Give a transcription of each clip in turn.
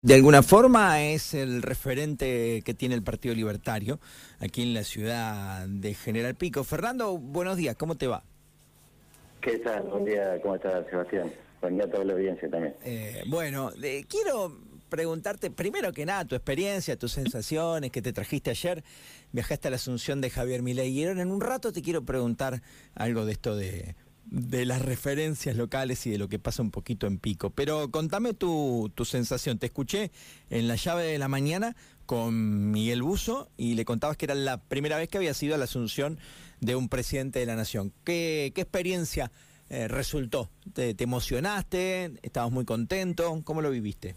De alguna forma es el referente que tiene el Partido Libertario aquí en la ciudad de General Pico. Fernando, buenos días, ¿cómo te va? ¿Qué tal? Buen día, ¿cómo estás, Sebastián? Buen día a toda la audiencia también. Eh, bueno, quiero preguntarte primero que nada tu experiencia, tus sensaciones que te trajiste ayer. Viajaste a la Asunción de Javier Milei y en un rato te quiero preguntar algo de esto de de las referencias locales y de lo que pasa un poquito en Pico. Pero contame tu, tu sensación. Te escuché en la llave de la mañana con Miguel Buzo y le contabas que era la primera vez que había sido a la asunción de un presidente de la nación. ¿Qué, qué experiencia eh, resultó? ¿Te, ¿Te, emocionaste? ¿Estabas muy contento? ¿Cómo lo viviste?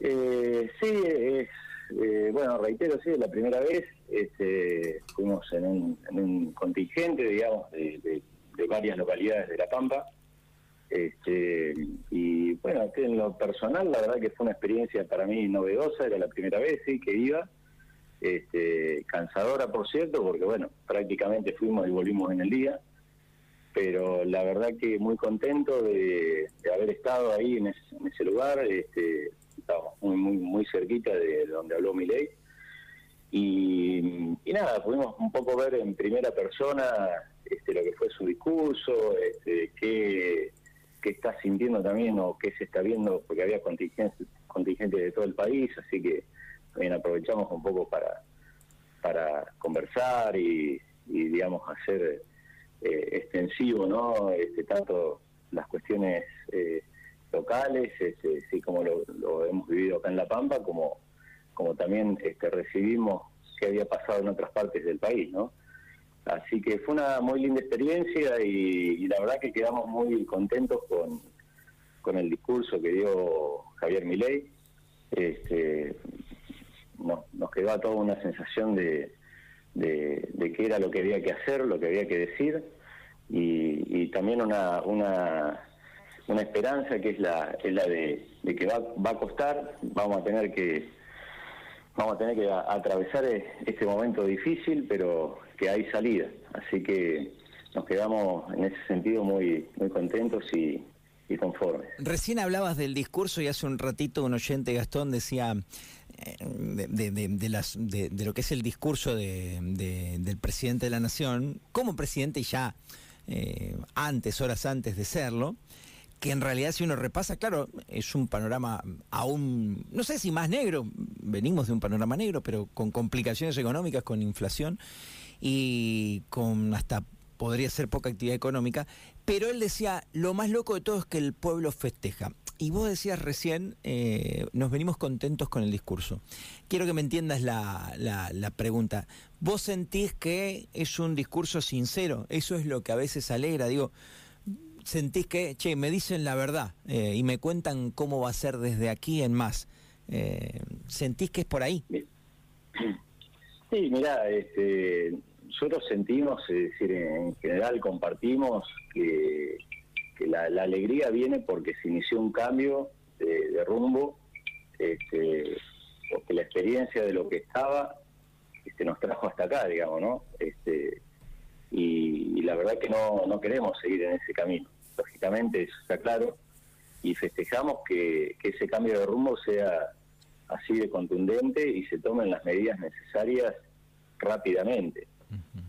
Eh, sí, es eh, bueno, reitero, sí, es la primera vez. Este, fuimos en un, contingente, digamos, de, varias localidades de La Pampa. Este, y bueno, en lo personal, la verdad que fue una experiencia para mí novedosa, era la primera vez sí, que iba. Este, cansadora, por cierto, porque bueno, prácticamente fuimos y volvimos en el día. Pero la verdad que muy contento de, haber estado ahí en ese, lugar. Este, estábamos muy, muy, muy cerquita de donde habló Milei. Y, y nada, pudimos un poco ver en primera persona este, lo que fue su discurso, este, qué, qué está sintiendo también o qué se está viendo, porque había contingentes, contingentes de todo el país, así que también aprovechamos un poco para, para conversar y, digamos, hacer eh, extensivo, ¿no? Este, tanto las cuestiones eh, locales, este, sí como lo, hemos vivido acá en La Pampa, como, como también este, recibimos que había pasado en otras partes del país, ¿no? Así que fue una muy linda experiencia y, la verdad que quedamos muy contentos con, con el discurso que dio Javier Milei. Este, nos quedó a toda una sensación de, de, qué era lo que había que hacer, lo que había que decir y, y también una, una una esperanza que es la, es la de, que va, va a costar, vamos a tener que vamos a tener que atravesar e, este momento difícil, pero que hay salida. Así que nos quedamos en ese sentido muy, muy contentos y, y conformes. Recién hablabas del discurso y hace un ratito un oyente, Gastón, decía eh, de, de, lo que es el discurso del presidente de la Nación, como presidente ya eh, antes, horas antes de serlo, que en realidad si uno repasa, claro, es un panorama aún, no sé si más negro, venimos de un panorama negro, pero con complicaciones económicas, con inflación y con hasta podría ser poca actividad económica, pero él decía, lo más loco de todo es que el pueblo festeja. Y vos decías recién, eh, nos venimos contentos con el discurso. Quiero que me entiendas la, la, la, pregunta. ¿Vos sentís que es un discurso sincero? Eso es lo que a veces alegra. Digo, sentís que, che, me dicen la verdad eh, y me cuentan cómo va a ser desde aquí en más. Eh, ¿Sentís que es por ahí? Sí, mira, este, nosotros sentimos, es decir, en general compartimos que, la, alegría viene porque se inició un cambio de, rumbo, este, porque la experiencia de lo que estaba este, nos trajo hasta acá, digamos, ¿no? Este, la verdad que no, no queremos seguir en ese camino. Lógicamente, eso está claro, y festejamos que, ese cambio de rumbo sea así de contundente y se tomen las medidas necesarias rápidamente,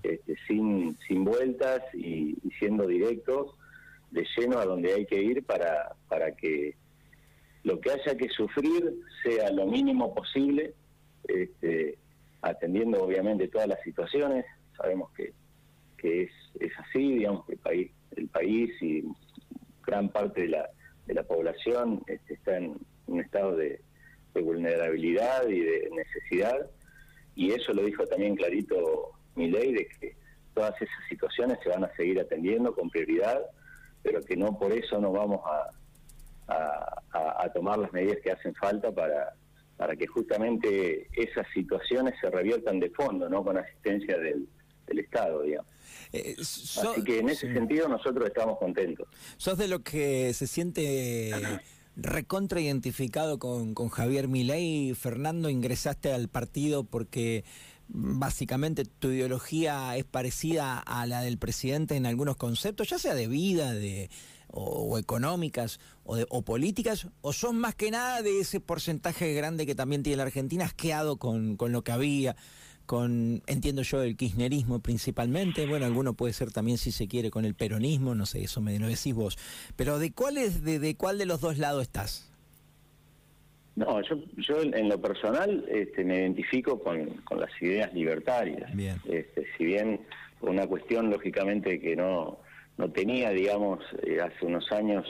este, sin, sin vueltas y, siendo directos de lleno a donde hay que ir para, para que lo que haya que sufrir sea lo mínimo posible, este, atendiendo obviamente todas las situaciones, sabemos que, que es, es así, digamos que el país el país y gran parte de la, de la población este, está en un estado de, vulnerabilidad y de necesidad, y eso lo dijo también clarito mi ley, de que todas esas situaciones se van a seguir atendiendo con prioridad, pero que no por eso no vamos a, a, a tomar las medidas que hacen falta para, para que justamente esas situaciones se reviertan de fondo, no con asistencia del, del Estado, digamos. Eh, Así que en ese sentido nosotros estamos contentos. ¿Sos de lo que se siente recontra identificado con, con Javier Milei? Fernando, ingresaste al partido porque básicamente tu ideología es parecida a la del presidente en algunos conceptos, ya sea de vida, de o, económicas o, o, políticas, o son más que nada de ese porcentaje grande que también tiene la Argentina, asqueado con, con lo que había, con, entiendo yo, el kirchnerismo principalmente, bueno, alguno puede ser también si se quiere con el peronismo, no sé, eso me lo decís vos, pero ¿de cuál, es, de, de cuál de los dos lados estás? No, yo, yo en lo personal este, me identifico con, con las ideas libertarias. Bien. Este, si bien una cuestión lógicamente que no, no tenía, digamos, eh, hace unos años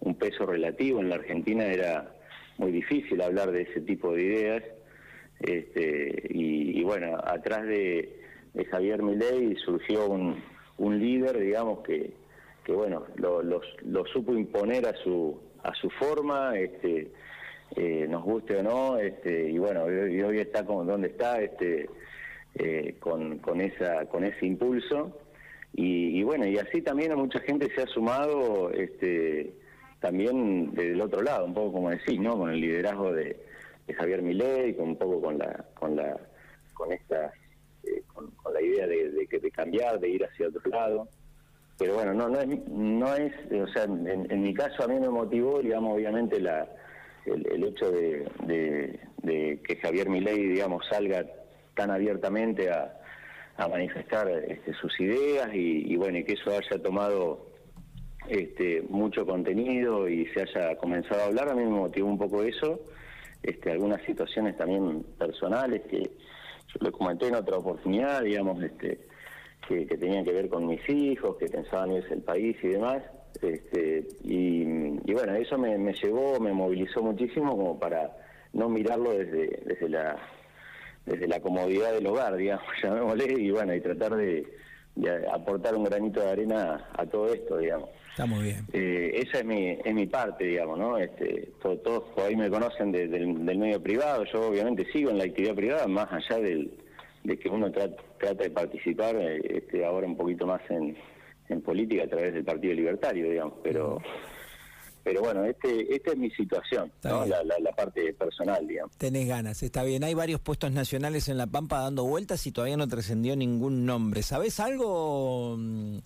un peso relativo en la Argentina, era muy difícil hablar de ese tipo de ideas. Este, y, bueno, atrás de, Javier Milei surgió un, un líder, digamos, que, que bueno, lo supo imponer a su, a su forma, este, eh, nos guste o no, este, y bueno, y hoy está como donde está, este, eh, con, con, esa, con ese impulso. Y, y, bueno, y así también a mucha gente se ha sumado este, también del otro lado, un poco como decís, ¿no? Con el liderazgo de, de Javier Milei, con un poco con la, con la, con esta, eh, con, la idea de, de, de, cambiar, de ir hacia otro lado. Pero bueno, no, no es, no es, o sea, en, en mi caso a mí me motivó, digamos, obviamente la el, hecho de, de, de, que Javier Milei, digamos, salga tan abiertamente a, a manifestar este, sus ideas y, y, bueno, y que eso haya tomado este, mucho contenido y se haya comenzado a hablar, a mí me motivó un poco eso, este, algunas situaciones también personales que yo le comenté en otra oportunidad, digamos, este, que, que tenían que ver con mis hijos, que pensaban irse el país y demás. Este, y, y, bueno, eso me, me, llevó, me movilizó muchísimo como para no mirarlo desde, desde la desde la comodidad del hogar, digamos, llamémosle, y bueno, y tratar de, de aportar un granito de arena a, todo esto, digamos. Está muy bien. Eh, esa es mi, es mi parte, digamos, ¿no? Este, todos, todos por ahí me conocen de, del, del, medio privado, yo obviamente sigo en la actividad privada, más allá del, de que uno trata, trata de participar eh, este, ahora un poquito más en en política a través del Partido Libertario, digamos, pero pero bueno, este esta es mi situación, ¿no? la, la, la, parte personal, digamos. Tenés ganas, está bien. Hay varios puestos nacionales en La Pampa dando vueltas y todavía no trascendió ningún nombre. ¿Sabes algo, mm,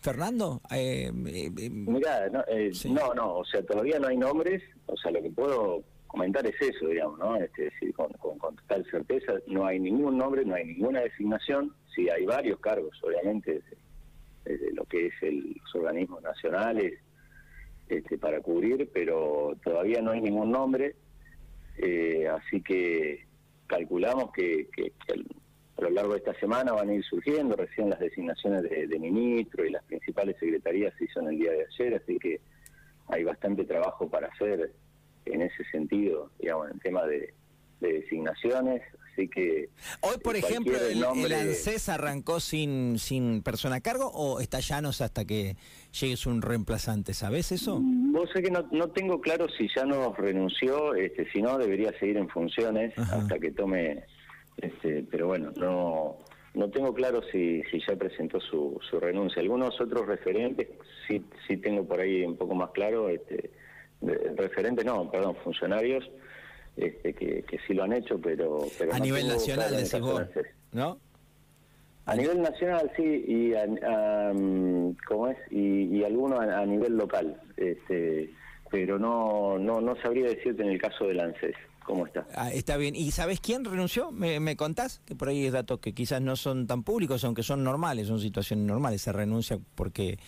Fernando? Eh, eh, eh, Mirá, no, eh, sí. no, no, o sea, todavía no hay nombres, o sea, lo que puedo comentar es eso, digamos, ¿no? Este, decir, con, con, con total certeza, no hay ningún nombre, no hay ninguna designación, sí hay varios cargos, obviamente, desde lo que es el, los organismos nacionales este, para cubrir, pero todavía no hay ningún nombre, eh, así que calculamos que, que, a lo largo de esta semana van a ir surgiendo, recién las designaciones de, de ministro y las principales secretarías se hizo el día de ayer, así que hay bastante trabajo para hacer en ese sentido, digamos, en tema de designaciones, así que... Hoy, por ejemplo, el, nombre... el, ANSES arrancó sin, sin persona a cargo o está llanos hasta que llegue un reemplazante, ¿sabes eso? Vos sé que no, no tengo claro si Llanos renunció, este, si no debería seguir en funciones Ajá. hasta que tome, este, pero bueno, no no tengo claro si, si ya presentó su, su renuncia. Algunos otros referentes sí, sí tengo por ahí un poco más claro, este, referentes no, perdón, funcionarios este, que, que sí lo han hecho, pero... pero a no nivel nacional, decís vos, ¿no? A nivel nacional sí, y a, a, ¿cómo es? Y, y alguno a, a, nivel local, este, pero no, no, no sabría decirte en el caso del ANSES. ¿Cómo está? Ah, está bien. ¿Y sabes quién renunció? ¿Me, ¿Me, contás? Que por ahí hay datos que quizás no son tan públicos, aunque son normales, son situaciones normales. Se renuncia porque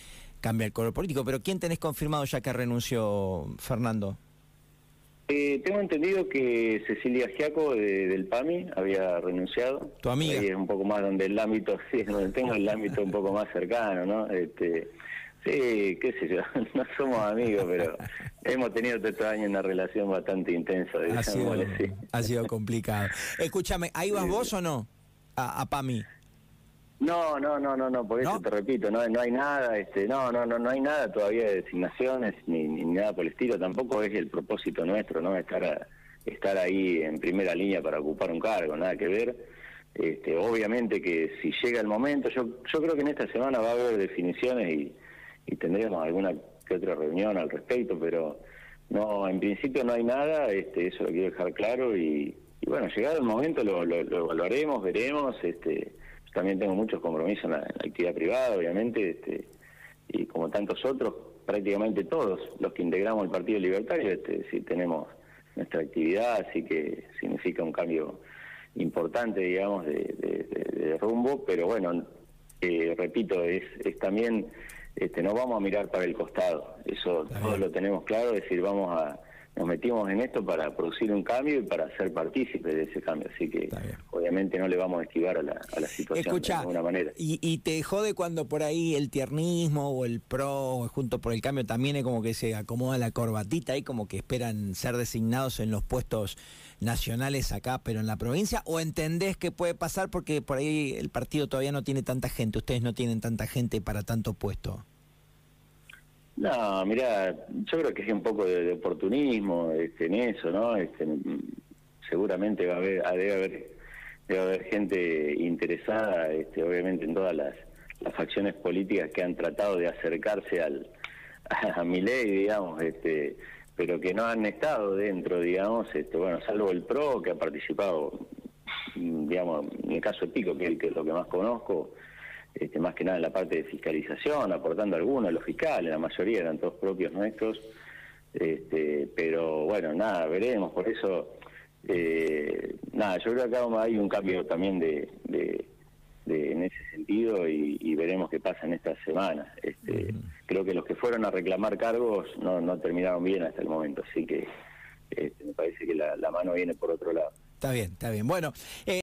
cambia el color político. Pero ¿quién tenés confirmado ya que renunció, Fernando? Eh, tengo entendido que Cecilia Giaco de, del PAMI había renunciado. ¿Tu amiga? Ahí es un poco más donde el ámbito, sí, donde tengo el ámbito un poco más cercano, ¿no? Este, sí, qué sé yo, no somos amigos, pero hemos tenido todos estos años una relación bastante intensa. Ha sido, sí. ha sido complicado. Escúchame, ¿ahí vas vos o no? A, a PAMI. No, no, no, no, no, por eso ¿No? te repito, no, no hay nada, este, no, no, no, no hay nada todavía de designaciones ni, ni nada por el estilo, tampoco es el propósito nuestro, ¿no? Estar estar ahí en primera línea para ocupar un cargo, nada que ver. Este, obviamente que si llega el momento, yo, yo creo que en esta semana va a haber definiciones y, y tendremos alguna que otra reunión al respecto, pero no, en principio no hay nada, este, eso lo quiero dejar claro y, bueno, llegado el momento lo, evaluaremos, veremos. Este, también tengo muchos compromisos en la, actividad privada, obviamente, este, y como tantos otros, prácticamente todos los que integramos el Partido Libertario, este, sí tenemos nuestra actividad, así que significa un cambio importante, digamos, de, rumbo, pero bueno, eh, repito, es, es también, este, no vamos a mirar para el costado, eso todos lo tenemos claro, es decir, vamos a nos metimos en esto para producir un cambio y para ser partícipes de ese cambio. Así que obviamente no le vamos a esquivar a la, a la situación de alguna manera. Y, y te jode cuando por ahí el tiernismo o el PRO junto por el cambio también es como que se acomoda la corbatita y como que esperan ser designados en los puestos nacionales acá, pero en la provincia? ¿O entendés que puede pasar porque por ahí el partido todavía no tiene tanta gente, ustedes no tienen tanta gente para tanto puesto? No, mira, yo creo que es un poco de, oportunismo este, en eso, ¿no? Este, seguramente va a haber, debe haber, debe haber gente interesada, este, obviamente en todas las, facciones políticas que han tratado de acercarse al, a, mi ley, digamos, este, pero que no han estado dentro, digamos, este, bueno, salvo el PRO que ha participado, digamos, en el caso de Pico, que es lo que más conozco, este, más que nada en la parte de fiscalización, aportando algunos, los fiscales, la mayoría eran todos propios nuestros, este, pero bueno, nada, veremos, por eso, eh, nada, yo creo que acá hay un cambio también de, en ese sentido y, veremos qué pasa en estas semanas. Este, Creo que los que fueron a reclamar cargos no, no terminaron bien hasta el momento, así que este, me parece que la, mano viene por otro lado. Está bien, está bien. Bueno. Eh,